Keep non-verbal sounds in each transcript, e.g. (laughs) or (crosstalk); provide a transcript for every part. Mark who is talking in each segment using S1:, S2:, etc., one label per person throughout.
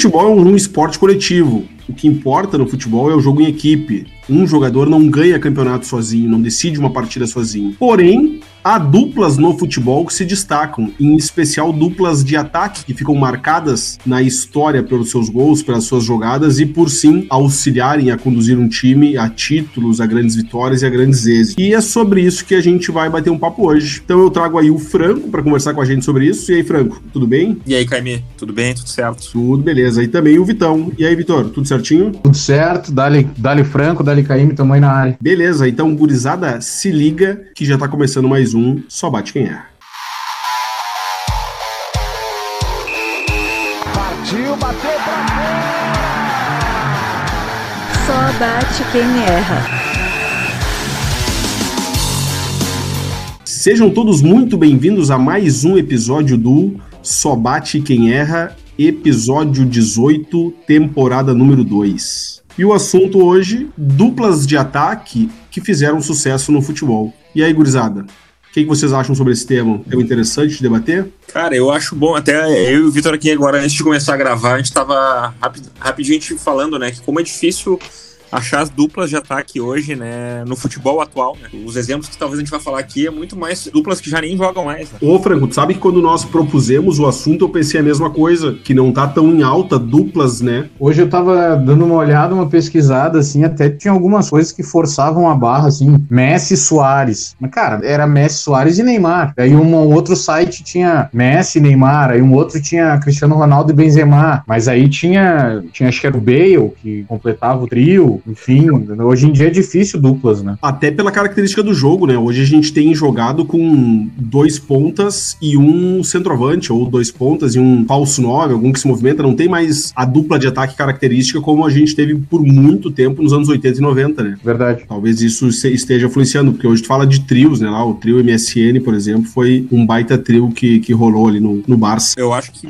S1: futebol é um esporte coletivo. O que importa no futebol é o jogo em equipe. Um jogador não ganha campeonato sozinho, não decide uma partida sozinho. Porém, Há duplas no futebol que se destacam, em especial duplas de ataque que ficam marcadas na história pelos seus gols, pelas suas jogadas e por sim auxiliarem a conduzir um time a títulos, a grandes vitórias e a grandes êxitos. E é sobre isso que a gente vai bater um papo hoje. Então eu trago aí o Franco para conversar com a gente sobre isso. E aí, Franco, tudo bem?
S2: E aí, Caime, tudo bem? Tudo certo?
S1: Tudo beleza. E também o Vitão. E aí, Vitor, tudo certinho?
S3: Tudo certo. Dali, Dali Franco, Dali Caime, tamo aí na área.
S1: Beleza, então, gurizada, se liga que já tá começando mais mais um Só Bate Quem Erra. Partiu, bateu pra
S4: fora! Só bate quem erra.
S1: Sejam todos muito bem-vindos a mais um episódio do Só Bate Quem Erra, episódio 18, temporada número 2. E o assunto hoje, duplas de ataque que fizeram sucesso no futebol. E aí, gurizada, o que, vocês acham sobre esse tema? É interessante de debater?
S2: Cara, eu acho bom. Até eu e o Vitor aqui agora, antes de começar a gravar, a gente estava rapid, rapidinho falando, né? Que como é difícil achar as duplas de ataque hoje, né, no futebol atual, né? Os exemplos que talvez a gente vai falar aqui é muito mais duplas que já nem jogam mais, né?
S1: Ô, Franco, tu sabe que quando nós propusemos o assunto, eu pensei a mesma coisa, que não tá tão em alta duplas, né?
S3: Hoje eu tava dando uma olhada, uma pesquisada, assim, até tinha algumas coisas que forçavam a barra, assim, Messi Soares. Mas, cara, era Messi Soares e Neymar. Aí um outro site tinha Messi Neymar, aí um outro tinha Cristiano Ronaldo e Benzema. Mas aí tinha, tinha acho que era o Bale, que completava o trio enfim, hoje em dia é difícil duplas, né?
S1: Até pela característica do jogo, né? Hoje a gente tem jogado com dois pontas e um centroavante, ou dois pontas e um falso nove, algum que se movimenta, não tem mais a dupla de ataque característica como a gente teve por muito tempo nos anos 80 e 90, né?
S3: Verdade.
S1: Talvez isso esteja influenciando, porque hoje tu fala de trios, né? Lá, o trio MSN, por exemplo, foi um baita trio que, que rolou ali no, no Barça.
S2: Eu acho que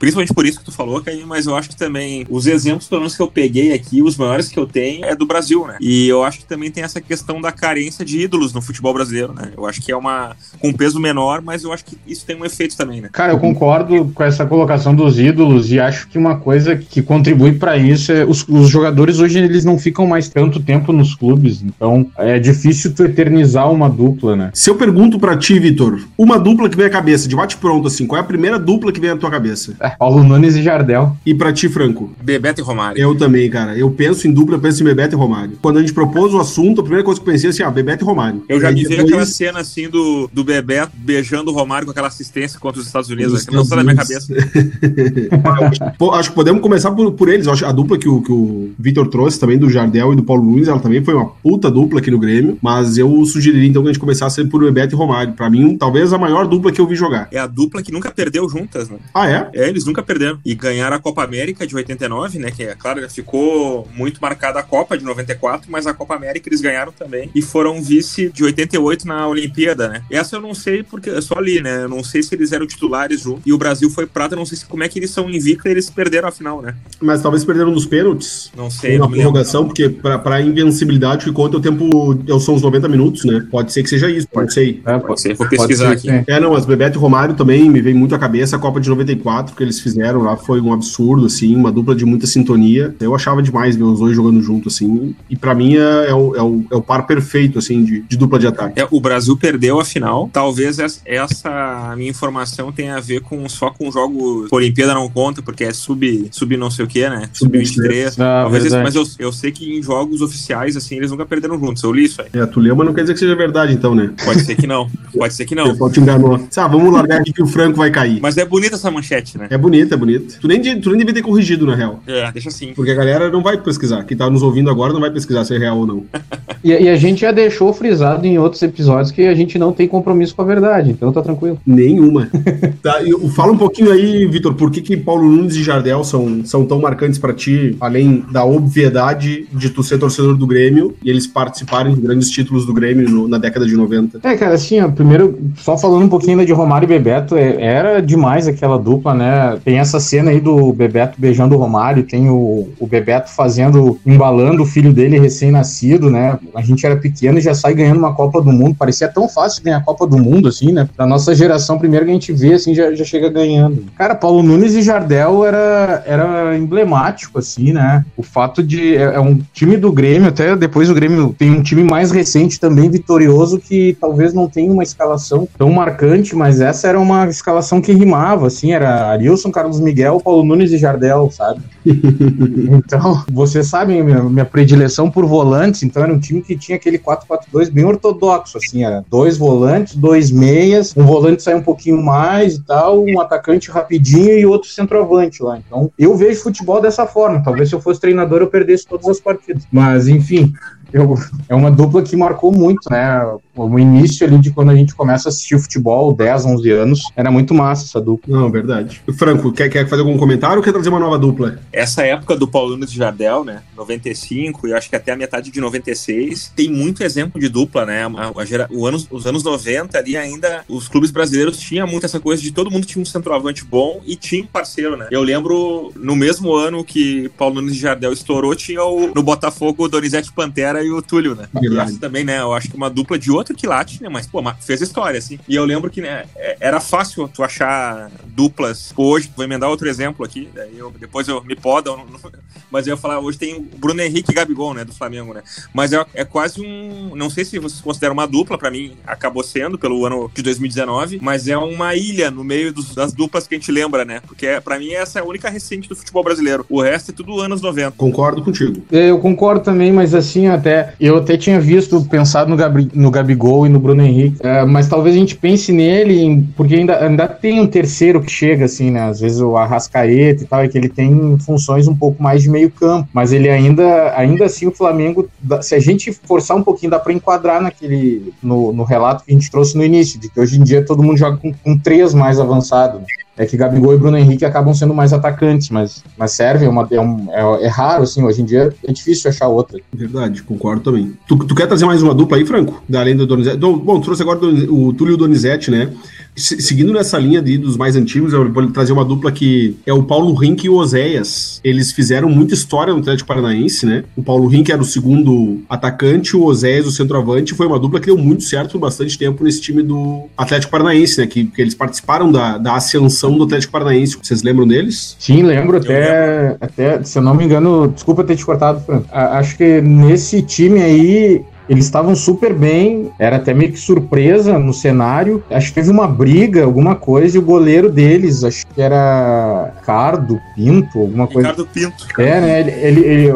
S2: principalmente por isso que tu falou, Caio, mas eu acho que também os exemplos, pelo menos que eu peguei aqui, os maiores que eu tenho é do Brasil, né? E eu acho que também tem essa questão da carência de ídolos no futebol brasileiro, né? Eu acho que é uma com um peso menor, mas eu acho que isso tem um efeito também, né?
S3: Cara, eu concordo com essa colocação dos ídolos e acho que uma coisa que contribui para isso é os, os jogadores hoje eles não ficam mais tanto tempo nos clubes, então é difícil tu eternizar uma dupla, né?
S1: Se eu pergunto para ti, Vitor, uma dupla que vem à cabeça, de bate pronto assim, qual é a primeira dupla que vem à tua cabeça? (laughs) (laughs)
S3: Paulo Nunes e Jardel.
S1: E pra ti, Franco?
S2: Bebeto e Romário.
S1: Eu também, cara. Eu penso em dupla, eu penso em Bebeto e Romário. Quando a gente propôs o assunto, a primeira coisa que eu pensei é assim, ah, Bebeto e Romário.
S2: Eu já me vi aquela cena assim do, do Bebeto beijando o Romário com aquela assistência contra os Estados Unidos. Os não sai da minha cabeça. (laughs)
S1: Pô, acho que podemos começar por, por eles. acho a dupla que o, que o Vitor trouxe também, do Jardel e do Paulo Nunes, ela também foi uma puta dupla aqui no Grêmio. Mas eu sugeriria então que a gente começasse por Bebeto e Romário. Pra mim, talvez a maior dupla que eu vi jogar.
S2: É a dupla que nunca perdeu juntas, né?
S1: Ah, é?
S2: É, eles nunca perderam. E ganharam a Copa América de 89, né? Que é claro, ficou muito marcada a Copa de 94, mas a Copa América eles ganharam também. E foram vice de 88 na Olimpíada, né? Essa eu não sei porque eu só ali, né? Eu não sei se eles eram titulares junto. E o Brasil foi prata, não sei se, como é que eles são invictos e eles perderam a final, né?
S1: Mas talvez perderam nos pênaltis.
S2: Não sei.
S1: Na prorrogação, porque pra, pra invencibilidade que conta o tempo são os 90 minutos, né? Pode ser que seja isso, pode ser.
S2: É, pode ser. Vou pesquisar
S1: ser, aqui. É, não, mas Bebeto e Romário também me vem muito à cabeça a Copa de 94 que eles fizeram lá foi um absurdo, assim, uma dupla de muita sintonia. Eu achava demais ver os dois jogando junto, assim, e para mim é, é, o, é, o, é o par perfeito, assim, de, de dupla de ataque.
S2: É, o Brasil perdeu a final. Talvez essa minha informação tenha a ver com só com jogos. Olimpíada não conta, porque é sub, sub não sei o que, né? Sub 23. Ah, Talvez isso, mas eu, eu sei que em jogos oficiais, assim, eles nunca perderam juntos. Eu li isso aí.
S1: É, tu leu, mas não quer dizer que seja verdade, então, né?
S2: Pode ser que não. Pode ser que não. (laughs) O
S1: pessoal te enganou. Ah, vamos largar aqui que o Franco vai cair.
S2: Mas é bonita essa manchete, né?
S1: É bonita, é bonita. Tu nem, tu nem devia ter corrigido, na real.
S2: É, deixa assim.
S1: Porque a galera não vai pesquisar. Quem tá nos ouvindo agora não vai pesquisar se é real ou não. (laughs)
S3: e, e, a gente já deixou frisado em outros episódios que a gente não tem compromisso com a verdade, então tá tranquilo.
S1: Nenhuma. (laughs) tá, eu, fala um pouquinho aí, Vitor, por que, que Paulo Nunes e Jardel são, são tão marcantes para ti, além da obviedade de tu ser torcedor do Grêmio e eles participarem de grandes títulos do Grêmio no, na década de 90?
S3: É, cara, assim, ó, primeiro, só falando um pouquinho de Romário e Bebeto, é, era demais aquela dupla, né? Tem essa cena aí do Bebeto beijando o Romário, tem o, o Bebeto fazendo, embalando o filho dele recém-nascido, né? a gente era pequeno e já sai ganhando uma Copa do Mundo. Parecia tão fácil ganhar a Copa do Mundo, assim, né? Da nossa geração, primeiro que a gente vê, assim, já, já chega ganhando. Cara, Paulo Nunes e Jardel era, era emblemático, assim, né? O fato de. É, é um time do Grêmio, até depois o Grêmio tem um time mais recente também, vitorioso, que talvez não tenha uma escalação tão marcante, mas essa era uma escalação que rimava, assim, era Arilson, Carlos Miguel, Paulo Nunes e Jardel, sabe? (laughs) então, vocês sabem minha, minha predileção por volantes, então era um time que tinha aquele 4-4-2 bem ortodoxo, assim, era dois volantes, dois meias, um volante sai um pouquinho mais e tal, um atacante rapidinho e outro centroavante lá. Então, eu vejo futebol dessa forma. Talvez se eu fosse treinador eu perdesse todas as partidas. Mas, enfim, eu, é uma dupla que marcou muito, né? O início ali de quando a gente começa a assistir futebol, 10, 11 anos, era muito massa essa dupla.
S1: Não, verdade. Franco, quer, quer fazer algum comentário ou quer trazer uma nova dupla?
S2: Essa época do Paulo Nunes de Jardel, né? 95 e acho que até a metade de 96, tem muito exemplo de dupla, né? A, a gera, o anos, os anos 90 ali ainda, os clubes brasileiros tinham muito essa coisa de todo mundo tinha um centroavante bom e tinha um parceiro, né? Eu lembro no mesmo ano que Paulo Nunes de Jardel estourou, tinha o, no Botafogo o Donizete Pantera e o Túlio, né? E também, né? Eu acho que uma dupla de outro quilate, né? Mas, pô, fez história, assim. E eu lembro que, né, é, era fácil tu achar duplas. Pô, hoje, vou emendar outro exemplo aqui, daí eu, depois eu me podam, (laughs) mas eu ia falar, hoje tem o Bruno Henrique e Gabigol, né, do Flamengo, né? Mas é, é quase um, não sei se vocês consideram uma dupla, para mim acabou sendo pelo ano de 2019, mas é uma ilha no meio dos, das duplas que a gente lembra, né? Porque é, para mim essa é a única recente do futebol brasileiro. O resto é tudo anos 90.
S1: Concordo contigo.
S3: Eu concordo também, mas assim, até eu até tinha visto, pensado no, Gabri, no Gabigol e no Bruno Henrique, é, mas talvez a gente pense nele, porque ainda, ainda tem um terceiro que chega, assim, né? Às vezes o Arrascaeta e tal, é que ele tem funções um pouco mais de meio campo, mas ele ainda, ainda assim, o Flamengo, se a gente forçar um pouquinho, dá para enquadrar naquele, no, no relato que a gente trouxe no início, de que hoje em dia todo mundo joga com, com três mais avançados. É que Gabigol e Bruno Henrique acabam sendo mais atacantes, mas, mas serve, é, uma, é, um, é, é, raro, assim, hoje em dia é difícil achar outra.
S1: Verdade, concordo também. Tu, tu quer trazer mais uma dupla aí, Franco? Da além do Donizete? Bom, trouxe agora o Túlio Donizete, né? Seguindo nessa linha de, dos mais antigos, eu vou trazer uma dupla que é o Paulo Rink e o Oséias. Eles fizeram muita história no Atlético Paranaense, né? O Paulo Rink era o segundo atacante, o Oséias o centroavante. Foi uma dupla que deu muito certo por bastante tempo nesse time do Atlético Paranaense, né? Que, que eles participaram da, da ascensão do Atlético Paranaense. Vocês lembram deles?
S3: Sim, lembro. Até, lembro. até se eu não me engano, desculpa ter te cortado, Franco. Acho que nesse time aí eles estavam super bem, era até meio que surpresa no cenário. Acho que teve uma briga, alguma coisa, e o goleiro deles, acho que era Ricardo Pinto, alguma coisa.
S2: Ricardo Pinto.
S3: É, né? Ele, ele, ele,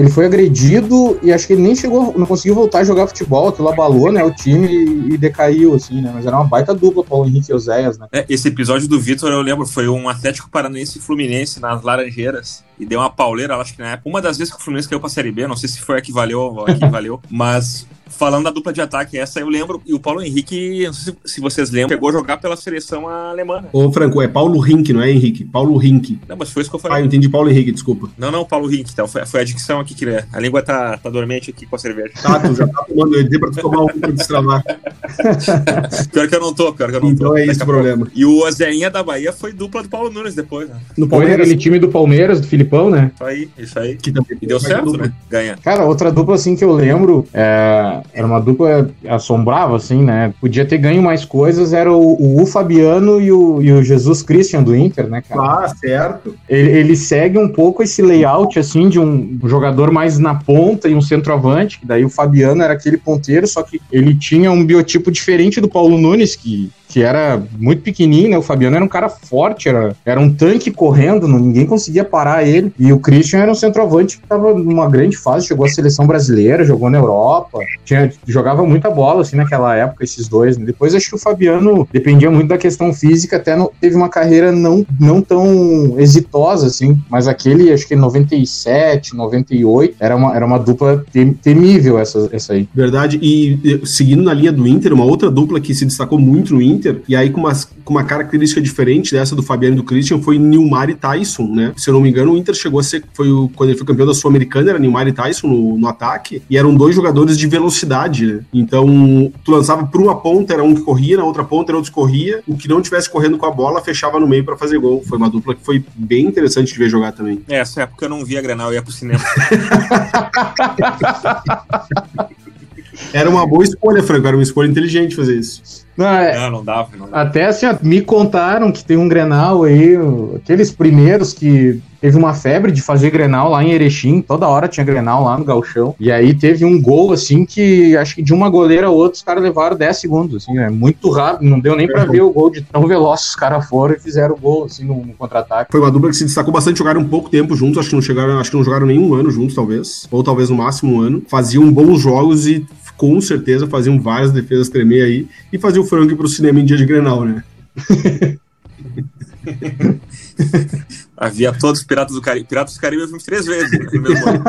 S3: ele, foi agredido e acho que ele nem chegou, não conseguiu voltar a jogar futebol, aquilo abalou, né, o time e, e decaiu, assim, né? Mas era uma baita dupla, Paulo Henrique e Oséias, né?
S2: É, esse episódio do Vitor, eu lembro, foi um Atlético Paranaense Fluminense nas Laranjeiras e deu uma pauleira, acho que na época, uma das vezes que o Fluminense caiu pra Série B, não sei se foi a que valeu ou a que valeu, (laughs) mas falando da dupla de ataque, essa eu lembro, e o Paulo Henrique, não sei se vocês lembram, pegou jogar pela seleção alemã.
S1: Ô, Franco, é Paulo Rink, não é Henrique? Paulo Rink.
S2: Não, mas foi isso que eu falei.
S1: Ah, eu entendi Paulo Henrique, desculpa.
S2: Não, não, Paulo Rink, então, foi, foi a dicção aqui que a língua tá, tá dormente aqui com a cerveja.
S1: Tá, tu já tá tomando ED pra tu tomar um pra destravar. (laughs)
S2: pior que eu não tô, pior que eu não
S1: então
S2: tô.
S1: Então é esse o problema.
S2: E o Azeinha da Bahia foi dupla do Paulo Nunes depois, né?
S3: No Palmeiras. aquele time do Palmeiras, do Filipão, né?
S2: Isso aí, isso aí. Que também e deu certo, né? Ganha.
S3: Cara, outra dupla assim que eu lembro, é... era uma dupla assombrava, assim, né? Podia ter ganho mais coisas, era o, o, Fabiano e o, e o, Jesus Christian do Inter, né, cara?
S1: Ah, certo.
S3: Ele, ele, segue um pouco esse layout, assim, de um jogador mais na ponta e um centroavante, que daí o Fabiano era aquele ponteiro, só que ele tinha um biotipo diferente do Paulo Nunes, que que era muito pequenininho, né? O Fabiano era um cara forte, era, era um tanque correndo, ninguém conseguia parar ele. E o Christian era um centroavante que estava numa grande fase, chegou à seleção brasileira, jogou na Europa, tinha, jogava muita bola, assim, naquela época, esses dois. Né? Depois acho que o Fabiano dependia muito da questão física, até teve uma carreira não, não tão exitosa, assim, mas aquele, acho que 97, 98, era uma, era uma dupla temível essa, essa aí.
S1: Verdade, e seguindo na linha do Inter, uma outra dupla que se destacou muito no Inter, Inter, e aí com uma, com uma característica diferente dessa do Fabiano e do Christian, foi Nilmar e Tyson, né? Se eu não me engano, o Inter chegou a ser, foi o, quando ele foi campeão da Sul-Americana, era Nilmar e Tyson no, no ataque, e eram dois jogadores de velocidade, né? Então, tu lançava por uma ponta, era um que corria, na outra ponta era outro que corria, o que não tivesse correndo com a bola, fechava no meio para fazer gol. Foi uma dupla que foi bem interessante de ver jogar também.
S2: É, essa época eu não via Granal, eu ia pro cinema. (laughs)
S1: Era uma boa escolha, Franco. Era uma escolha inteligente fazer isso.
S3: Não, é-
S2: Não, não dava. Não dava.
S3: Até assim, me contaram que tem um Grenal aí, aqueles primeiros que teve uma febre de fazer Grenal lá em Erechim, toda hora tinha Grenal lá no Galchão. E aí teve um gol assim que acho que de uma goleira a outra os caras levaram 10 segundos, assim, é muito rápido, não deu nem pra ver o gol de tão veloz os caras foram e fizeram o gol assim no, no contra-ataque.
S1: Foi uma dupla que se destacou bastante, jogaram um pouco tempo juntos, acho que não chegaram, acho que não jogaram nenhum ano juntos, talvez. Ou talvez no máximo um ano. Faziam bons jogos e com certeza faziam várias defesas tremer aí e faziam o frango ir pro cinema em dia de Grenal, né? (laughs)
S2: Havia todos os Piratas do Caribe. Piratas do Caribe eu vi uns três vezes né, no mesmo ano.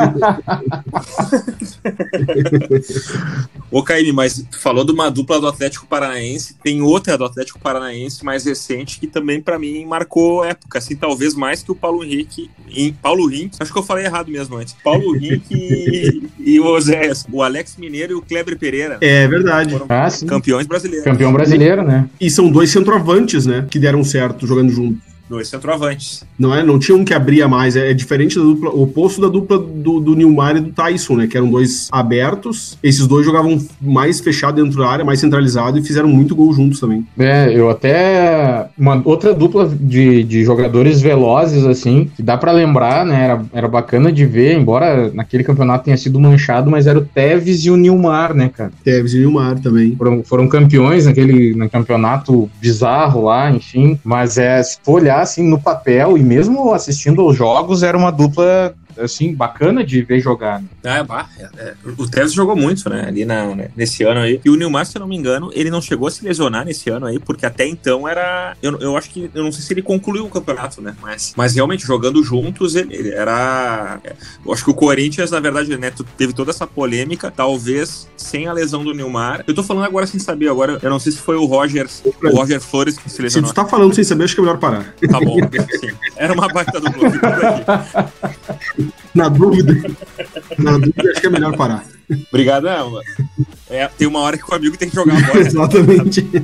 S2: Ô, Caíme, mas tu falou de uma dupla do Atlético Paranaense, tem outra do Atlético Paranaense mais recente que também pra mim marcou época, assim, talvez mais que o Paulo Henrique. Em, Paulo Henrique, acho que eu falei errado mesmo antes. Paulo Henrique e, e o Oséias, o Alex Mineiro e o Kleber Pereira.
S1: É verdade.
S2: Foram
S3: Ah,
S2: campeões brasileiros.
S3: Campeão brasileiro, né?
S1: E são dois centroavantes, né? Que deram certo jogando juntos.
S2: Dois centroavantes.
S1: Não é? Não tinha um que abria mais. É, é diferente da dupla, o oposto da dupla do, do Nilmar e do Tyson, né? Que eram dois abertos. Esses dois jogavam mais fechado dentro da área, mais centralizado e fizeram muito gol juntos também.
S3: É, eu até. Uma outra dupla de, de jogadores velozes, assim, que dá pra lembrar, né? Era, era bacana de ver, embora naquele campeonato tenha sido manchado, mas era o Tevez e o Nilmar, né, cara?
S1: Tevez e Nilmar também.
S3: Foram, foram campeões naquele no campeonato bizarro lá, enfim. Mas é, se for olhar assim no papel e mesmo assistindo aos jogos, era uma dupla assim bacana de ver jogar. né?
S2: Ah, bah, é, é. O Tevez jogou muito, né? Ali na, né, nesse ano aí. E o Nilmar, se eu não me engano, ele não chegou a se lesionar nesse ano aí, porque até então era. Eu, eu acho que. Eu não sei se ele concluiu o campeonato, né? Mas, mas realmente, jogando juntos, ele, ele era. é, Eu acho que o Corinthians, na verdade, né, teve toda essa polêmica, talvez sem a lesão do Nilmar. Eu tô falando agora sem saber, agora eu não sei se foi o Roger, o Roger Flores que se
S1: Se
S2: lesionou.
S1: tu tá falando sem saber, acho que é melhor parar.
S2: Tá bom, sim. Era uma baita por aqui. (laughs)
S1: Na dúvida. Na dúvida, acho que é melhor parar.
S2: Obrigadão. É, tem uma hora que o amigo tem que jogar a bola. (laughs)
S1: Exatamente. (laughs)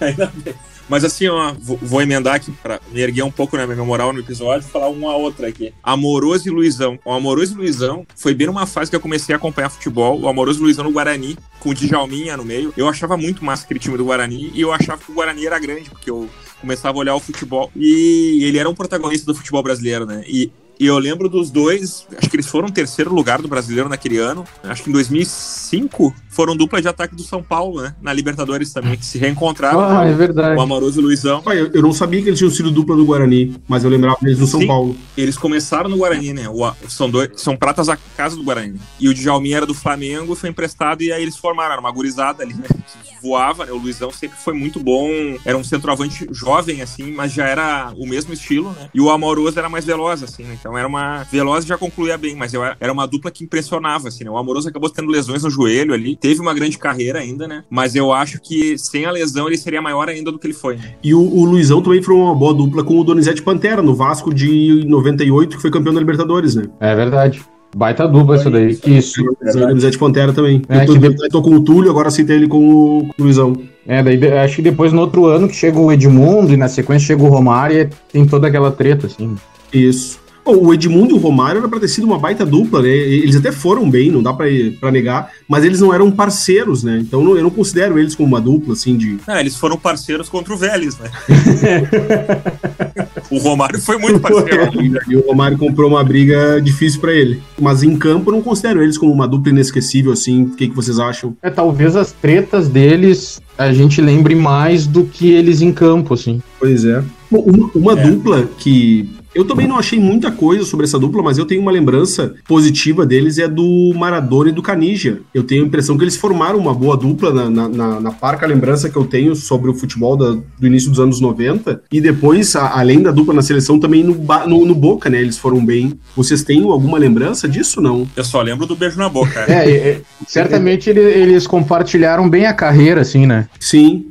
S2: Ainda bem. Mas assim, ó, vou, emendar aqui pra me erguer um pouco na minha moral no episódio e falar uma outra aqui. Amoroso e Luizão. O Amoroso e Luizão foi bem numa fase que eu comecei a acompanhar futebol. O Amoroso e Luizão no Guarani, com o Djalminha no meio. Eu achava muito massa aquele time do Guarani e eu achava que o Guarani era grande, porque eu começava a olhar o futebol e ele era um protagonista do futebol brasileiro, né? E e eu lembro dos dois, acho que eles foram terceiro lugar do brasileiro naquele ano. Acho que em 2005 foram dupla de ataque do São Paulo, né? Na Libertadores também, que se reencontraram.
S3: Ah, é verdade.
S2: O Amoroso e o Luizão.
S1: Pai, eu, eu não sabia que eles tinham sido dupla do Guarani, mas eu lembrava deles no São
S2: Sim.
S1: Paulo.
S2: Eles começaram no Guarani, né? O- são, dois, são pratas a casa do Guarani. E o Djalminha era do Flamengo, foi emprestado e aí eles formaram. Era uma gurizada ali, né? Que voava, né? O Luizão sempre foi muito bom. Era um centroavante jovem, assim, mas já era o mesmo estilo, né? E o Amoroso era mais veloz, assim, né? Então era uma. Veloz já concluía bem, mas era uma dupla que impressionava, assim, né? O Amoroso acabou tendo lesões no joelho ali. Teve uma grande carreira ainda, né? Mas eu acho que sem a lesão ele seria maior ainda do que ele foi, né?
S1: E o, o Luizão também foi uma boa dupla com o Donizete Pantera, no Vasco de 98, que foi campeão da Libertadores, né?
S3: É verdade. Baita dupla isso daí. Que isso.
S1: O Donizete Pantera também.
S3: É,
S1: eu tô,
S3: que
S1: eu tô com o Túlio, agora aceitei ele com o, com o Luizão.
S3: É, daí acho que depois no outro ano que chega o Edmundo e na sequência chega o Romário e tem toda aquela treta, assim.
S1: Isso. O Edmundo e o Romário era pra ter sido uma baita dupla, né? Eles até foram bem, não dá pra, pra negar, mas eles não eram parceiros, né? Então não- eu não considero eles como uma dupla, assim, de.
S2: Ah, eles foram parceiros contra o Vélez, né? (laughs) o Romário foi muito parceiro. (laughs)
S1: E o Romário comprou uma briga difícil pra ele. Mas em campo eu não considero eles como uma dupla inesquecível, assim. O que, que vocês acham?
S3: É, talvez as tretas deles a gente lembre mais do que eles em campo, assim.
S1: Pois é. Bom, uma, uma
S2: É.
S1: dupla que. Eu também não achei muita coisa sobre essa dupla, mas eu tenho uma lembrança positiva deles é do Maradona e do Canija. Eu tenho a impressão que eles formaram uma boa dupla na, na, na- na parca lembrança que eu tenho sobre o futebol da- do início dos anos 90. E depois, a- além da dupla na seleção, também no, no, no Boca, né? Eles foram bem. Vocês têm alguma lembrança disso, não?
S2: Eu só lembro do beijo na boca.
S3: É, é, é, certamente ele- eles compartilharam bem a carreira, assim, né?
S1: Sim.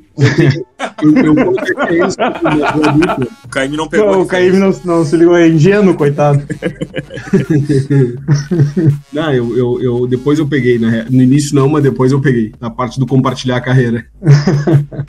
S1: Eu, eu, coloquei dupla.
S2: O Caíme não pegou.
S3: Não, o Caíme não, não se ligou, é ingênuo, coitado. (laughs)
S1: Não, eu, eu, eu- depois eu peguei, né? No início não, mas depois eu peguei. Na parte do compartilhar a carreira.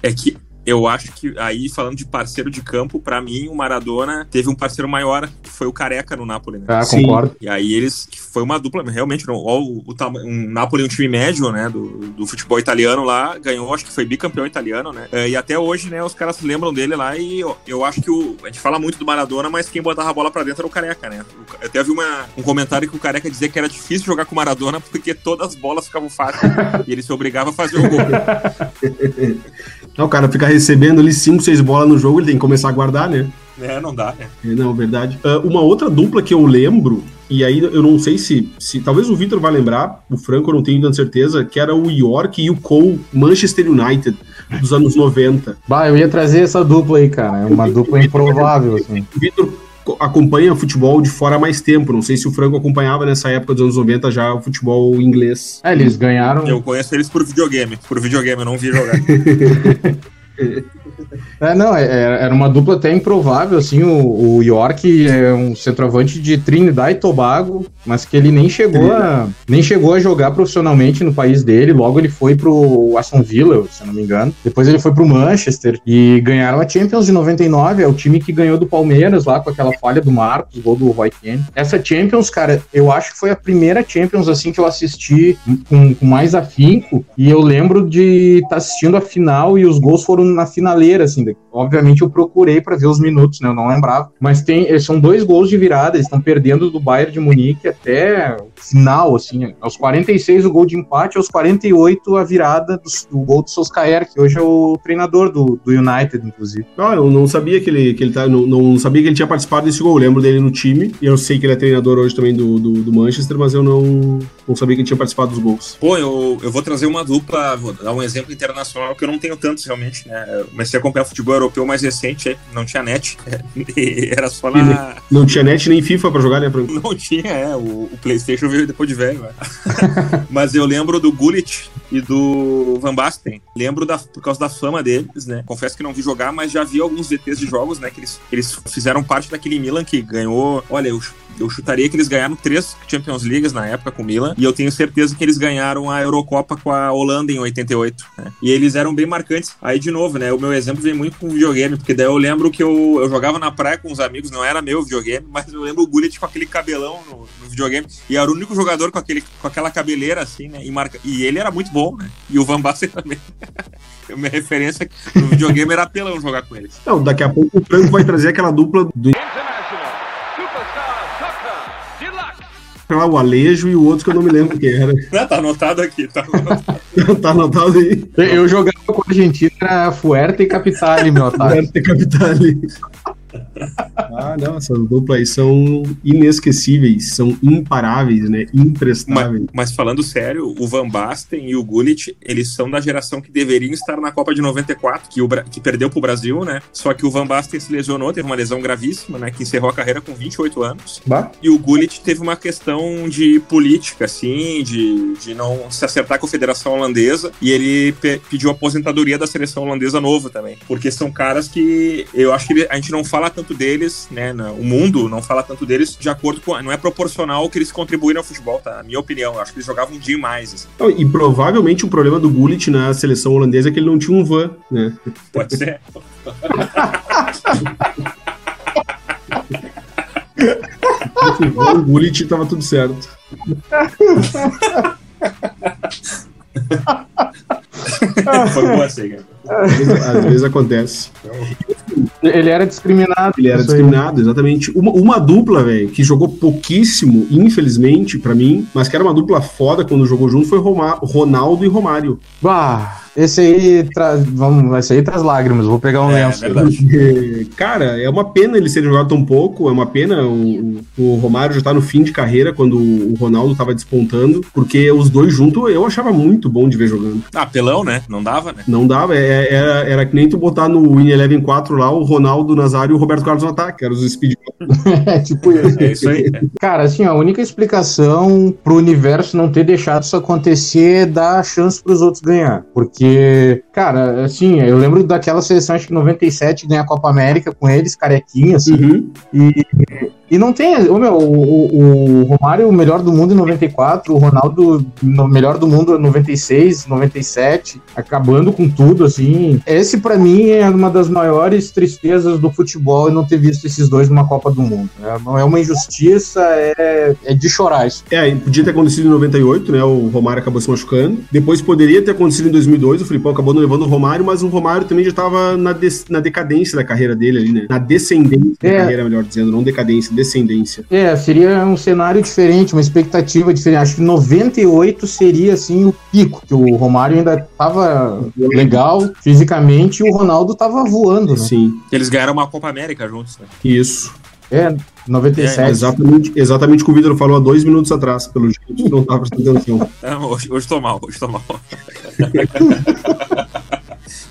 S2: É que Eu acho que aí, falando de parceiro de campo, pra mim, o Maradona teve um parceiro maior, que foi o Careca no Napoli, né?
S3: Ah,
S1: Sim.
S3: concordo.
S2: E aí eles, que foi uma dupla, realmente, não, ó, o, o, um Napoli, um time médio, né, do, do futebol italiano lá, ganhou, acho que foi bicampeão italiano, né, É, e até hoje, né, os caras se lembram dele lá e eu, eu acho que o, a gente fala muito do Maradona, mas quem botava a bola pra dentro era o Careca, né, O- eu até vi uma, um comentário que o Careca dizia que era difícil jogar com o Maradona porque todas as bolas ficavam fáceis (laughs) e ele se obrigava a fazer o gol. (laughs)
S1: Não, o cara fica recebendo ali 5, 6 bolas no jogo, ele tem que começar a guardar, né?
S2: É, não dá, né.
S1: É, Não, verdade. Ah, uma outra dupla que eu lembro, e aí eu não sei se. se talvez o Vitor vai lembrar, o Franco eu não tenho tanta certeza, que era o York e o Cole, Manchester United, dos anos 90.
S3: Bah, eu ia trazer essa dupla aí, cara. É uma dupla improvável, assim.
S1: O acompanha futebol de fora há mais tempo. Não sei se o Franco acompanhava nessa época dos anos 90 já o futebol inglês.
S3: É, eles ganharam.
S2: Eu conheço eles por videogame, por videogame, eu não vi jogar. (laughs)
S3: É, não, é- é- era uma dupla até improvável, assim, o, o York é um centroavante de Trinidad e Tobago, mas que ele nem chegou a nem chegou a jogar profissionalmente no país dele, logo ele foi pro Aston Villa, se eu não me engano, depois ele foi pro Manchester e ganharam a Champions de 99, é o time que ganhou do Palmeiras lá com aquela falha do Marcos, gol do Roy Keane. Essa Champions, cara, eu acho que foi a primeira Champions, assim, que eu assisti com, com mais afinco, e eu lembro de estar assistindo a final e os gols foram na finaleira, assim. Obviamente eu procurei para ver os minutos, né? Eu não lembrava. Mas tem, eh, são dois gols de virada, eles estão perdendo do Bayern de Munique até o final, assim. Aos 46 o gol de empate, aos 48 a virada do, do gol do Solskjaer, que hoje é o treinador do, do United, inclusive.
S1: Não, eu não sabia que ele, que ele tá. Não, não sabia que ele tinha participado desse gol. Eu lembro dele no time. E eu sei que ele é treinador hoje também do, do, do Manchester, mas eu não, não sabia que ele tinha participado dos gols.
S2: Pô, eu, eu vou trazer uma dupla, vou dar um exemplo internacional que eu não tenho tantos realmente, né? Eu comecei a acompanhar futebol europeu mais recente, é, não tinha net, (laughs) era só na.
S1: Não tinha net nem FIFA pra jogar, né, Franco? (laughs)
S2: Não tinha, é, o, o PlayStation veio depois de velho, né? (laughs) Mas eu lembro do Gullit e do Van Basten. Lembro da, por causa da fama deles, né? Confesso que não vi jogar, mas já vi alguns VTs de jogos, né? Que eles, eles fizeram parte daquele Milan que ganhou. Olha, eu, eu chutaria que eles ganharam três Champions Leagues na época com o Milan, e eu tenho certeza que eles ganharam a Eurocopa com a Holanda em 88, né? E eles eram bem marcantes. Aí, de novo, né? O meu exemplo vem muito com videogame, porque daí eu lembro que eu, eu jogava na praia com os amigos, não era meu videogame, mas eu lembro o Gullit com aquele cabelão no, no videogame, e era o único jogador com, aquele, com aquela cabeleira assim, né? E, marca, e ele era muito bom, né? E o Van Basten (laughs) também. Minha referência no videogame era apelão jogar com eles.
S1: Não, daqui a pouco o Franco vai trazer aquela dupla do lá, o Alejo e o outro que eu não me lembro quem era.
S2: Não, tá anotado aqui, tá anotado. (laughs)
S1: tá anotado aí.
S3: Eu, eu jogava com a Argentina, era Fuerte e Capitale, meu otário.
S1: Deve ter capital ali. Ah, não, essas duplas aí são inesquecíveis, são imparáveis, né? Imprestáveis.
S2: Mas falando sério, o Van Basten e o Gullit, eles são da geração que deveriam estar na Copa de 94, que, o, que perdeu pro Brasil, né? Só que o Van Basten se lesionou, teve uma lesão gravíssima, né? Que encerrou a carreira com 28 anos.
S3: Bah.
S2: E o Gullit teve uma questão de política, assim, de, de não se acertar com a Federação Holandesa. E ele pe- pediu aposentadoria da seleção holandesa novo também. Porque são caras que eu acho que ele- a gente não fala tanto deles, né? o mundo não fala tanto deles de acordo com. Não é proporcional ao que eles contribuíram ao futebol, tá? Na minha opinião. Eu acho que eles jogavam demais, assim.
S1: Não, E provavelmente o problema do Gullit na seleção holandesa é que ele não tinha um van, né? (laughs)
S2: Pode ser.
S1: O Gullit tava tudo certo.
S2: Foi boa assim, cara.
S1: Às vezes, às vezes acontece.
S3: Ele era discriminado.
S1: Ele era
S3: isso aí.
S1: discriminado, exatamente. Uma, uma dupla, velho, que jogou pouquíssimo, infelizmente, pra mim, mas que era uma dupla foda quando jogou junto, foi Roma- Ronaldo e Romário.
S3: Bah, esse aí traz. Vamos, esse aí traz lágrimas. Vou pegar um
S2: É,
S3: lenço.
S1: Porque, (laughs) cara, é uma pena ele ser jogado tão pouco, é uma pena o, o Romário já tá no fim de carreira quando o Ronaldo tava despontando, porque os dois juntos eu achava muito bom de ver jogando.
S2: Ah, pelão, né? Não dava, né?
S1: Não dava, é- é- era, era que nem tu botar no Win Eleven 4 lá o Ronaldo, Nazário e o Roberto Carlos no ataque, eram os speed. (laughs)
S3: É tipo isso.
S2: É isso aí.
S3: Cara, assim, a única explicação pro universo não ter deixado isso acontecer é dar chance pros outros ganhar. Porque, cara, assim, eu lembro daquela seleção, acho que 97, ganhar a Copa América com eles, carequinha, assim.
S1: Uhum.
S3: E não tem, ô meu, o, o, o Romário o melhor do mundo em 94, o Ronaldo no melhor do mundo em 96, 97, acabando com tudo, assim. Esse para mim é uma das maiores tristezas do futebol e não ter visto esses dois numa Copa do Mundo. É, não é uma injustiça, é, é de chorar isso.
S1: É, podia ter acontecido em 98, né? O Romário acabou se machucando. Depois poderia ter acontecido em 2002, o Filipão acabou não levando o Romário, mas o Romário também já estava na, des, na decadência da carreira dele ali, né? Na descendência é. da carreira, melhor dizendo, não decadência, descendência.
S3: É, seria um cenário diferente, uma expectativa diferente. Acho que 98 seria, assim, o pico, que o Romário ainda estava legal fisicamente e o Ronaldo estava voando, né?
S1: Sim.
S2: Eles ganharam uma Copa América juntos, né?
S1: Isso.
S3: É, 97. É,
S1: exatamente, exatamente o que o Vitor falou há dois minutos atrás, pelo jeito, não estava prestando atenção. (laughs)
S2: hoje, hoje tô mal, hoje tô mal. (laughs)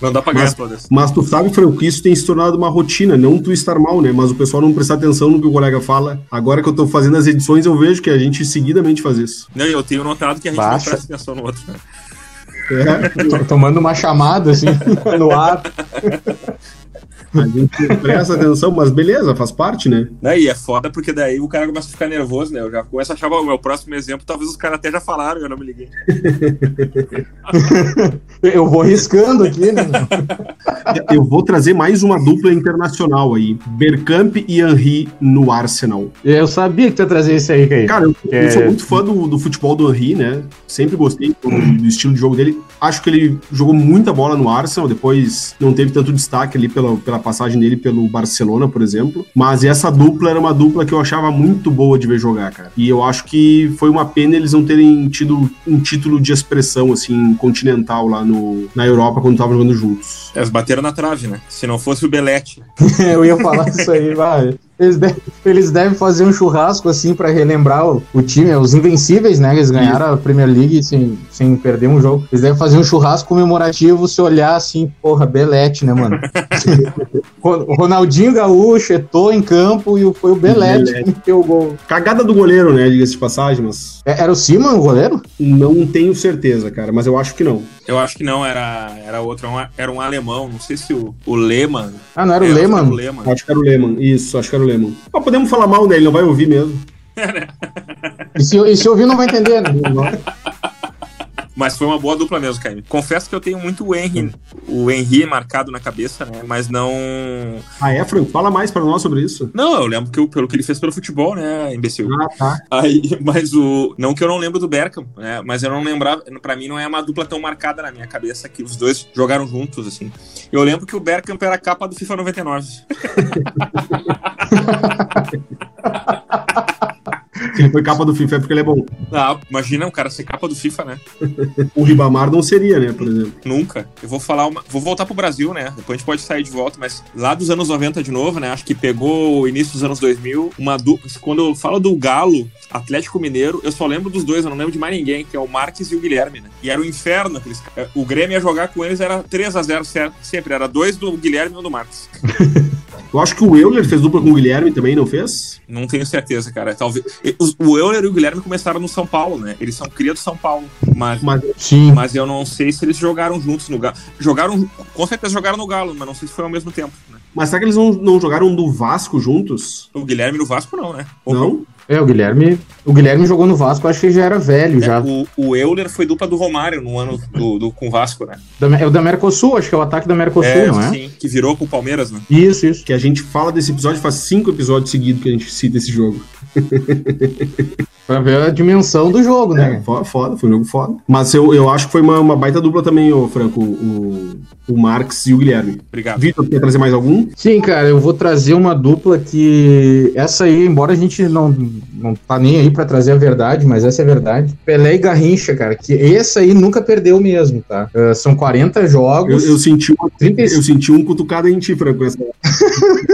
S2: Não dá pra ganhar
S1: mas,
S2: todas.
S1: Mas tu sabe, Franco, que isso tem se tornado uma rotina, não tu estar mal, né? Mas o pessoal não prestar atenção no que o colega fala. Agora que eu tô fazendo as edições, eu vejo que a gente seguidamente faz isso.
S2: Não, eu tenho notado que a gente Baixa. não presta atenção no outro, né?
S3: É. Tomando uma chamada assim (laughs) no ar.
S1: A gente presta atenção, mas beleza, faz parte, né?
S2: E é foda porque daí o cara começa a ficar nervoso, né? Eu já começo a achar o meu próximo exemplo, talvez os caras até já falaram eu não me liguei. (laughs)
S3: eu vou riscando aqui, né? (laughs)
S1: Eu vou trazer mais uma dupla internacional aí. Bergkamp e Henry no Arsenal.
S3: Eu sabia que tu ia trazer isso aí, Caí.
S1: Cara, eu, é... eu, sou muito fã do, do futebol do Henry, né? Sempre gostei do, do estilo de jogo dele. Acho que ele jogou muita bola no Arsenal, depois não teve tanto destaque ali pela, pela passagem dele pelo Barcelona, por exemplo. Mas essa dupla era uma dupla que eu achava muito boa de ver jogar, cara. E eu acho que foi uma pena eles não terem tido um título de expressão, assim, continental lá no, na Europa quando estavam jogando juntos.
S2: Eles bateram na trave, né? Se não fosse o Belete. (laughs)
S3: eu ia falar isso aí, vai. Eles devem, eles devem fazer um churrasco assim para relembrar o, o, time, os Invencíveis, né? Eles ganharam a Premier League sem, sem perder um jogo. Eles devem fazer um churrasco comemorativo se olhar assim, porra, Belete, né, mano? (laughs) Ronaldinho Gaúcho etou em campo e foi o Belete, que meteu o gol.
S1: Cagada do goleiro, né? Diga-se de passagem, mas.
S3: É, era o Simon o goleiro?
S1: Não tenho certeza, cara, mas eu acho que não.
S2: Eu acho que não, era, era outro, era um alemão, não sei se o, o Lehmann.
S3: Ah, não era o Lehmann?
S1: o Lehmann? Acho que era o Lehmann, isso, acho que era o Lehmann. Mas podemos falar mal dele, não vai ouvir mesmo. (laughs)
S3: e, se, e se ouvir, não vai entender, né? (laughs)
S2: Mas foi uma boa dupla mesmo, Caio. Confesso que eu tenho muito o Henry, o Henry marcado na cabeça, né? Mas não.
S1: Ah, é, Franco? Fala mais para nós sobre isso.
S2: Não, eu lembro que eu, pelo que ele fez pelo futebol, né, imbecil.
S1: Ah, tá.
S2: Aí, (laughs) mas o. Não que eu não lembro do Berkham, né? Mas eu não lembrava. Pra mim não é uma dupla tão marcada na minha cabeça que os dois jogaram juntos, assim. Eu lembro que o Berkham era a capa do FIFA 99. (laughs) (laughs)
S1: ele foi capa do FIFA é porque ele é bom.
S2: Ah, imagina um cara ser capa do FIFA, né? (laughs)
S1: o Ribamar não seria, né, por exemplo.
S2: Nunca. Eu vou falar uma... Vou voltar pro Brasil, né? Depois a gente pode sair de volta, mas lá dos anos 90 de novo, né? Acho que pegou o início dos anos 2000, uma. Quando eu falo do Galo, Atlético Mineiro, eu só lembro dos dois, eu não lembro de mais ninguém, que é o Marques e o Guilherme, né? E era o inferno aqueles O Grêmio ia jogar com eles, era 3 a 0 sempre. Era dois do Guilherme e um do Marques. (laughs)
S1: eu acho que o Euler fez dupla com o Guilherme também, não fez?
S2: Não tenho certeza, cara. Talvez. O Euler e o Guilherme começaram no São Paulo, né? Eles são cria do São Paulo. Mas, mas, Sim. mas eu não sei se eles jogaram juntos no Galo. Jogaram, com certeza jogaram no Galo, mas não sei se foi ao mesmo tempo. Né?
S1: Mas será que eles não, não jogaram do Vasco juntos?
S2: O Guilherme no Vasco, não, né?
S1: Ou não?
S3: É, o Guilherme. O Guilherme jogou no Vasco, acho que já era velho é, já.
S2: O, o Euler foi dupla do Romário no ano do, do, com o Vasco, né?
S3: Da, é o da Mercosul, acho que é o ataque da Mercosul, é, não é? Sim,
S2: que virou com o Palmeiras, né?
S1: Isso, isso. Que a gente fala desse episódio, faz cinco episódios seguidos que a gente cita esse jogo. (laughs)
S3: pra ver a dimensão do jogo, né?
S1: É, foda, foda, foi um jogo foda. Mas eu, eu acho que foi uma, uma baita dupla também, ô Franco, o, o Marx e o Guilherme.
S2: Obrigado.
S1: Vitor, quer trazer mais algum?
S3: Sim, cara, eu vou trazer uma dupla que. Essa aí, embora a gente não, não tá nem aí pra trazer a verdade, mas essa é a verdade. Pelé e Garrincha, cara, que esse aí nunca perdeu mesmo, tá? Uh, são 40 jogos.
S1: Eu, eu senti uma, 30... eu senti um cutucado em ti, Franco, essa.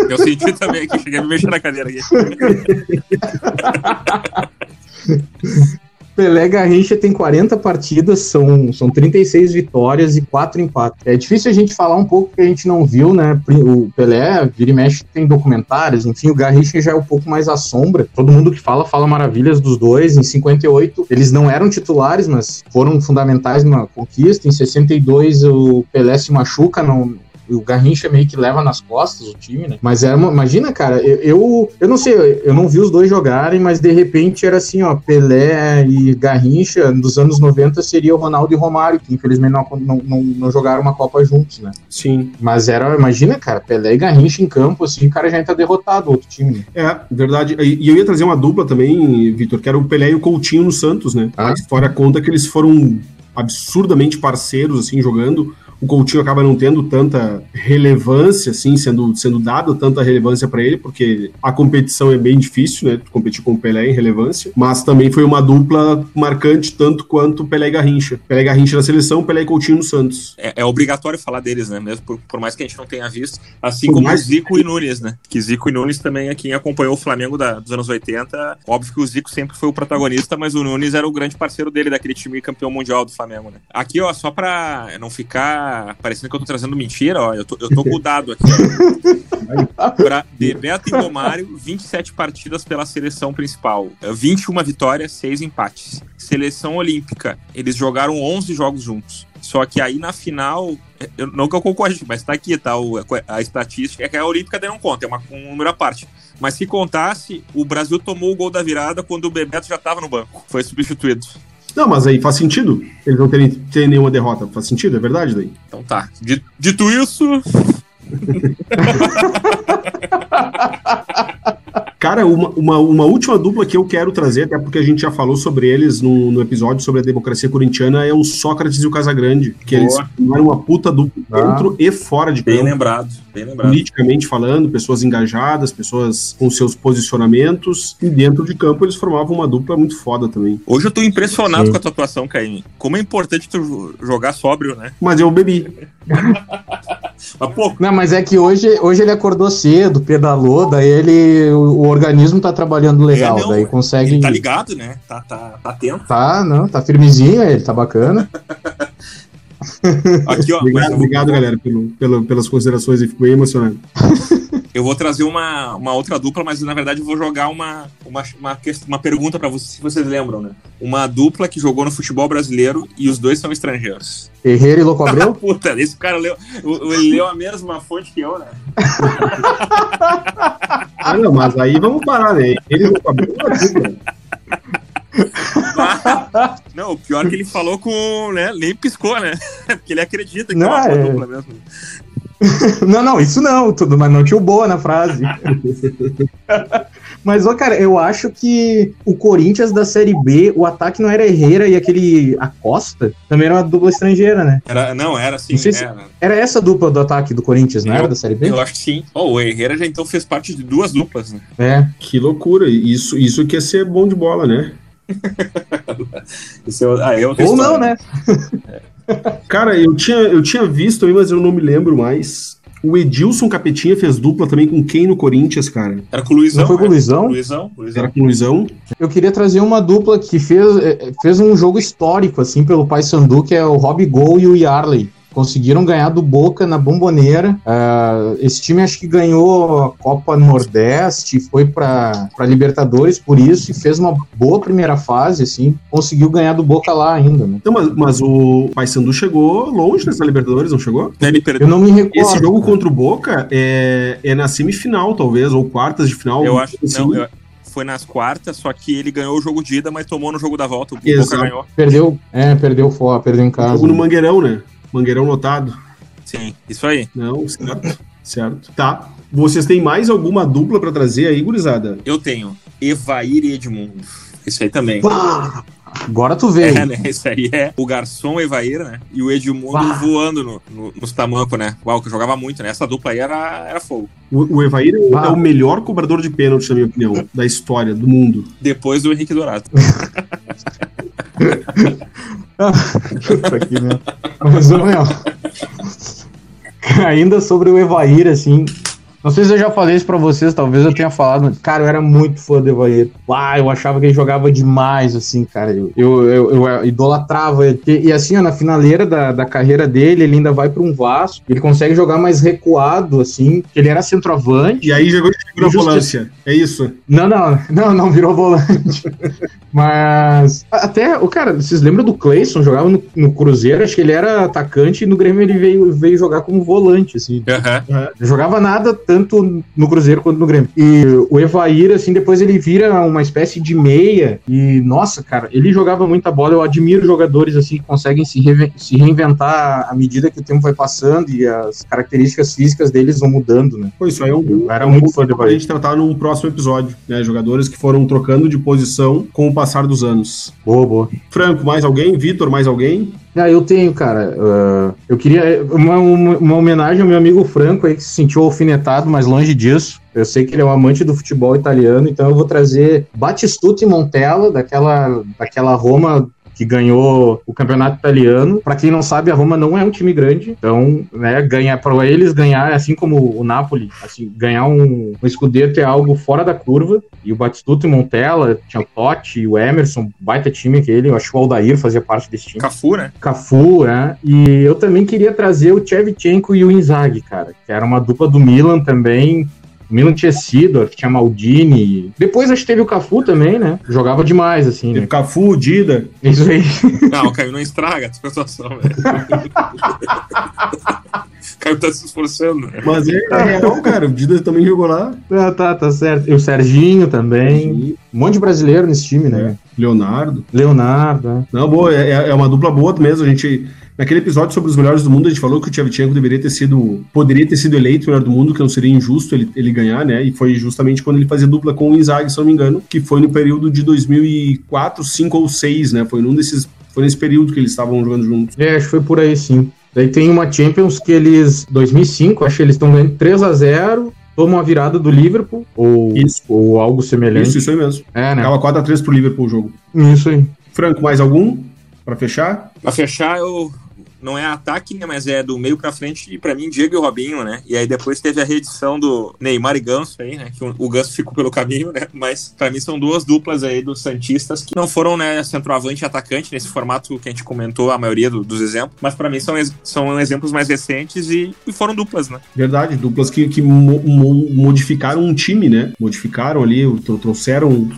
S2: eu senti também aqui, cheguei a me mexer na cadeira aqui. (laughs) (laughs)
S3: Pelé Garrincha tem 40 partidas, são, são 36 vitórias e 4 empates. É difícil a gente falar um pouco que a gente não viu, né? O Pelé, vira e mexe, tem documentários, enfim, o Garrincha já é um pouco mais à sombra. Todo mundo que fala, fala maravilhas dos dois. Em 58, eles não eram titulares, mas foram fundamentais na conquista. Em 62, o Pelé se machuca, não, o Garrincha meio que leva nas costas o time, né? Mas era uma, imagina, cara, eu, eu, eu não sei, eu não vi os dois jogarem, mas de repente era assim, ó, Pelé e Garrincha dos anos 90 seria o Ronaldo e Romário, que infelizmente não, não, não, não jogaram uma Copa juntos, né?
S1: Sim.
S3: Mas era, imagina, cara, Pelé e Garrincha em campo, assim, o cara já entra derrotado, o outro time. né?
S1: É, verdade. E e eu ia trazer uma dupla também, Vitor, que era o Pelé e o Coutinho no Santos, né?
S3: Ah.
S1: A história conta que eles foram absurdamente parceiros, assim, jogando. O Coutinho acaba não tendo tanta relevância, assim, sendo, sendo dado tanta relevância para ele, porque a competição é bem difícil, né? Competir com o Pelé em relevância. Mas também foi uma dupla marcante, tanto quanto Pelé e Garrincha. Pelé e Garrincha na seleção, Pelé e Coutinho no Santos.
S2: É, é obrigatório falar deles, né? Mesmo por, por mais que a gente não tenha visto. Assim
S1: Por
S2: como
S1: mais-
S2: Zico e Nunes, né? Que Zico e Nunes também é quem acompanhou o Flamengo da- dos anos 80. Óbvio que o Zico sempre foi o protagonista, mas o Nunes era o grande parceiro dele, daquele time campeão mundial do Flamengo, né? Aqui, ó, só pra não ficar parecendo que eu tô trazendo mentira, ó, eu tô, eu tô (laughs) com o dado aqui. Pra Bebeto e Romário, 27 partidas pela seleção principal. 21 vitórias, 6 empates. Seleção olímpica, eles jogaram 11 jogos juntos. Só que aí na final, eu, não que eu concorde, mas tá aqui, tá? O, a estatística é que a Olímpica daí não conta, é uma, um número à parte. Mas se contasse, o Brasil tomou o gol da virada quando o Bebeto já tava no banco. Foi substituído.
S1: Não, mas aí faz sentido eles não terem, terem nenhuma derrota. Faz sentido, é verdade daí.
S2: Então tá. Di- Dito isso, (laughs)
S1: Cara, uma, uma, uma última dupla que eu quero trazer, até porque a gente já falou sobre eles no, no episódio sobre a democracia corintiana, é o Sócrates e o Casagrande. Que eles
S2: Boa.
S1: formaram uma puta dupla
S3: Ah.
S1: dentro e fora de campo.
S2: bem lembrado.
S1: Politicamente falando, pessoas engajadas, pessoas com seus posicionamentos, e dentro de campo eles formavam uma dupla muito foda também.
S2: Hoje eu tô impressionado
S3: Sim.
S2: com a tua atuação, Caíme. Como é importante tu jo- jogar sóbrio, né?
S1: Mas eu bebi.
S2: Mas, pô,
S3: Não, mas é que hoje, hoje ele acordou cedo, pedalou, daí ele, o, o organismo tá trabalhando legal,
S2: É, não,
S3: daí consegue...
S2: ele tá ligado, né? Tá, tá, tá atento.
S3: Tá, não, tá firmezinho, ele tá bacana. (laughs)
S2: Aqui, ó.
S1: Obrigado,
S2: eu-
S1: obrigado galera, pelo, pelo- pelas considerações e fico bem emocionado.
S2: Eu vou trazer uma, uma outra dupla, mas na verdade eu vou jogar uma, uma, uma, uma pergunta pra vocês, se vocês lembram, né? Uma dupla que jogou no futebol brasileiro e os dois são estrangeiros.
S3: Herrera e Louco (laughs) Abreu?
S2: Puta, esse cara leu, ele leu a mesma fonte que eu, né?
S1: Ah, não, mas aí vamos parar, né? Ele não acabou com a dupla. (laughs)
S2: Não, o pior é que ele falou com. Né, nem piscou, né? (laughs) Porque ele acredita que
S3: Não,
S2: é uma
S3: é.
S2: dupla mesmo. (laughs)
S3: Não, não, isso não, tudo, mas não tinha o boa na frase. (laughs) mas, ó, cara, eu acho que o Corinthians da Série B, o ataque não era Herrera e aquele Acosta também era uma dupla estrangeira, né?
S2: Era, não, era assim.
S3: Não
S2: era.
S3: Era essa a dupla do ataque do Corinthians, não era da Série B?
S2: Eu acho que sim. Oh, o Herrera já então fez parte de duas duplas, né?
S3: É.
S1: Que loucura. Isso, isso que é ser bom de bola, né? (laughs)
S2: É, ah, é
S3: Ou não, né? (laughs)
S1: Cara, eu tinha, eu tinha visto também, mas eu não me lembro mais. O Edilson Capetinha fez dupla também com quem no Corinthians, cara?
S2: Era com o Luizão.
S3: Não foi com o
S2: né?
S3: Luizão?
S2: Luizão, Luizão.
S1: Era com o Luizão.
S3: Eu queria trazer uma dupla que fez, eh, fez um jogo histórico, assim, pelo Paysandu, que é o Rob Gol e o Yarley. Conseguiram ganhar do Boca na Bomboneira. Ah, esse time acho que ganhou a Copa Nordeste, foi para Libertadores por isso e fez uma boa primeira fase, assim. Conseguiu ganhar do Boca lá ainda, né?
S1: Não, mas, mas o Paysandu chegou longe nessa Libertadores, não chegou?
S2: Ele
S3: Eu não me recordo.
S1: Esse jogo
S3: cara.
S1: contra o Boca é, é na semifinal, talvez, ou quartas de final.
S2: Eu acho que
S1: assim.
S2: não. eu- foi nas quartas, só que ele ganhou o jogo de ida, mas tomou no jogo da volta. O Boca
S1: Exato.
S2: ganhou.
S3: Perdeu, é, perdeu fora, perdeu em casa.
S1: Jogo no Mangueirão, né? Mangueirão lotado.
S2: Sim, isso aí.
S1: Não, certo. certo. Tá. Vocês têm mais alguma dupla pra trazer aí, gurizada?
S2: Eu tenho Evair e Edmundo. Isso aí também.
S3: Pá! Agora tu veio.
S2: É, né? Isso aí é o garçom Evair, né? E o Edmundo
S3: Bah.
S2: voando no, no- nos tamancos, né? Uau, que jogava muito, né? Essa dupla aí era, era fogo.
S1: O, o Evair é o-
S3: Ah.
S1: é o melhor cobrador de pênalti, na minha opinião, da história, do mundo.
S2: Depois do Henrique Dourado.
S3: Puta que merda. Mas, meu, ainda sobre o Evair, assim, Não sei se eu já falei isso pra vocês, talvez eu tenha falado, mas, cara, eu era muito fã do Evair. Ah, eu achava que ele jogava demais, assim, cara. Eu, eu, eu, eu idolatrava ele. E, e, assim, ó, na finaleira da, da carreira dele, ele ainda vai pra um Vasco. Ele consegue jogar mais recuado, assim, ele era centroavante.
S1: E aí jogou virou volância. É isso?
S3: Não, não, não, não virou volante. (laughs) mas até, o cara, vocês lembram do Clayson? Jogava no, no, Cruzeiro, acho que ele era atacante e no Grêmio ele veio, veio jogar como volante, assim. Uhum. Uhum. Jogava nada tanto no Cruzeiro quanto no Grêmio. E o Evair, assim, depois ele vira uma espécie de meia. E, nossa, cara, ele jogava muita bola. Eu admiro jogadores, assim, que conseguem se, se reinventar à medida que o tempo vai passando e as características físicas deles vão mudando, né?
S1: Pois isso aí é um, eu era um muito fã do Evair. A gente tratar num próximo episódio, né? Jogadores que foram trocando de posição com o passar dos anos.
S3: Boa, boa.
S1: Franco, mais alguém? Vitor, mais alguém?
S3: Ah, eu tenho, cara. Uh, eu queria uma, uma, uma, homenagem ao meu amigo Franco aí, que se sentiu alfinetado, mas longe disso. Eu sei que ele é um amante do futebol italiano, então eu vou trazer Batistuta e Montella, daquela, daquela Roma que ganhou o campeonato italiano. Para quem não sabe, a Roma não é um time grande, então, né, ganhar para eles ganhar, assim como o Napoli, assim, ganhar um, um escudeto é algo fora da curva. E o Batistuta e Montella, tinha o Totti, o Emerson, baita time aquele, eu acho que o Aldair fazia parte desse time.
S2: Cafu, né?
S3: Cafu, né? E eu também queria trazer o Chevchenko e o Inzaghi, cara, que era uma dupla do Milan também, Milan tinha Sidor, tinha Maldini. Depois acho que teve o Cafu também, né? Jogava demais, assim, né?
S1: Cafu, Dida.
S3: Isso aí.
S2: Não, o Caio não estraga a situação, velho. (laughs) Caio tá se esforçando. Né?
S1: Mas é, é real, cara. O Dida também jogou lá.
S3: Ah, tá, tá certo. E o Serginho também. Um monte de brasileiro nesse time, né?
S1: É. Leonardo.
S3: Leonardo,
S1: né? Não, boa. É, é uma dupla boa mesmo. A gente Naquele episódio sobre os melhores do mundo, a gente falou que o Tchevchenko deveria ter sido, poderia ter sido eleito o melhor do mundo, que não seria injusto ele, ele ganhar, né? E foi justamente quando ele fazia dupla com o Inzaghi, se não me engano, que foi no período de 2004, 5 ou 6, né? Foi num desses, foi nesse período que eles estavam jogando juntos.
S3: É, acho que foi por aí sim. Daí tem uma Champions que eles, 2005, acho que eles estão ganhando 3 a 0 tomam a virada do Liverpool, ou, isso. ou algo semelhante.
S1: Isso, isso aí mesmo.
S3: É, né?
S1: Acaba 4x3 pro Liverpool o jogo.
S3: Isso aí.
S1: Franco, mais algum? Para fechar?
S2: Para fechar, eu não é ataque, né, mas é do meio para frente, e para mim, Diego e Robinho, né? E aí depois teve a reedição do Neymar e Ganso aí, né? Que o Ganso ficou pelo caminho, né? Mas para mim são duas duplas aí dos Santistas que não foram, né, centroavante e atacante nesse formato que a gente comentou, a maioria do, dos exemplos, mas para mim são, são exemplos mais recentes e, e foram duplas, né?
S1: Verdade, duplas que, que mo modificaram um time, né? Modificaram ali, trouxeram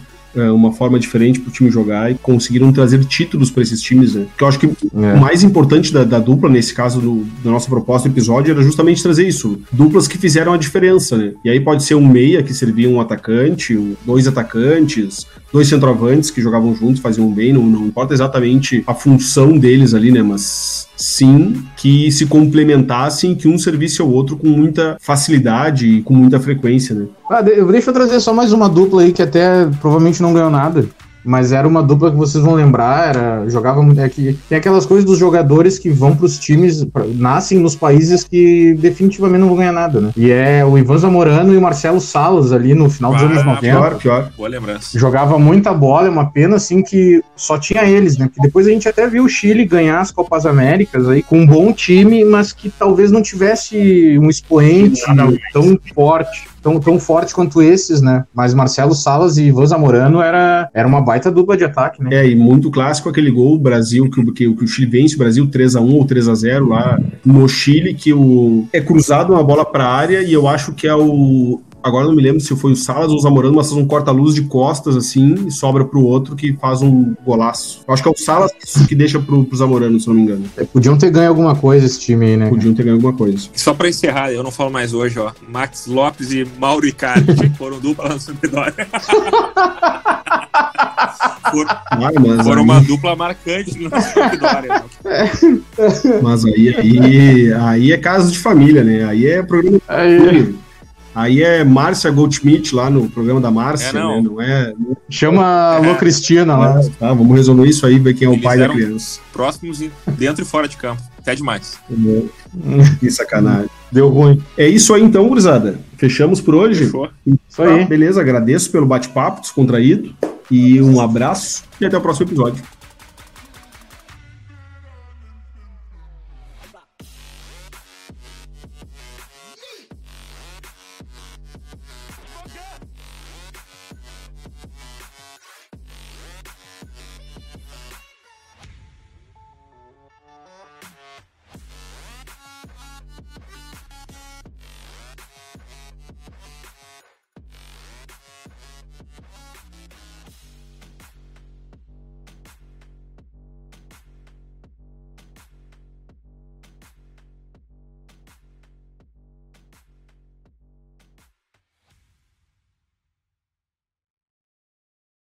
S1: uma forma diferente para o time jogar e conseguiram trazer títulos para esses times, né? Que eu acho que é. o mais importante da, da, dupla, nesse caso do, da nossa proposta do episódio, era justamente trazer isso. Duplas que fizeram a diferença, né? E aí pode ser um meia que servia um atacante, dois atacantes, dois centroavantes que jogavam juntos, faziam bem, não, não importa exatamente a função deles ali, né? Mas sim que se complementassem, que um servisse ao outro com muita facilidade e com muita frequência, né?
S3: Ah, deixa eu trazer só mais uma dupla aí que até provavelmente não ganhou nada mas era uma dupla que vocês vão lembrar, era, jogava muito. É que, tem aquelas coisas dos jogadores que vão para os times, pra, nascem nos países que definitivamente não vão ganhar nada, né? E é o Ivan Zamorano e o Marcelo Salas ali no final dos ah, anos 90.
S1: Pior, pior.
S2: Boa lembrança.
S3: Jogava muita bola, é uma pena assim que só tinha eles, né? Porque depois a gente até viu o Chile ganhar as Copas Américas aí com um bom time, mas que talvez não tivesse um expoente tão forte tão, tão forte quanto esses, né? Mas Marcelo Salas e Ivan Zamorano era, era uma baita dupla de ataque, né?
S1: É, e muito clássico aquele gol Brasil, que, que, que o Chile vence o Brasil 3 a 1 ou 3 a 0 lá no Chile, que o, é cruzado uma bola para área e eu acho que é o, agora não me lembro se foi o Salas ou o Zamorano, mas faz um corta-luz de costas, assim, e sobra pro outro que faz um golaço. Eu acho que é o Salas que deixa pro, pro Zamorano, se não me engano.
S3: É, podiam ter ganho alguma coisa esse time aí, né?
S1: Podiam ter ganho alguma coisa.
S2: Só pra encerrar, eu não falo mais hoje, ó. Max Lopes e Mauro Icardi foram dupla na Sampdoria. (laughs) For, foram aí... uma dupla marcante no Sampdoria. Né? (laughs)
S1: Mas aí, aí, aí é caso de família, né? Aí é programa. Aí... Aí é Márcia Goldschmidt lá no programa da Márcia, é, não. né? Não é.
S3: Chama a Lô é. Cristina lá.
S1: Tá, vamos resolver isso aí, ver quem é Eles o pai da criança.
S2: Próximos dentro e fora de campo. Até demais.
S1: que sacanagem.
S3: Deu ruim.
S1: É isso aí então, gurizada. Fechamos por hoje?
S2: Fechou.
S1: Isso aí. Tá, beleza, agradeço pelo bate-papo descontraído. E um abraço e até o próximo episódio.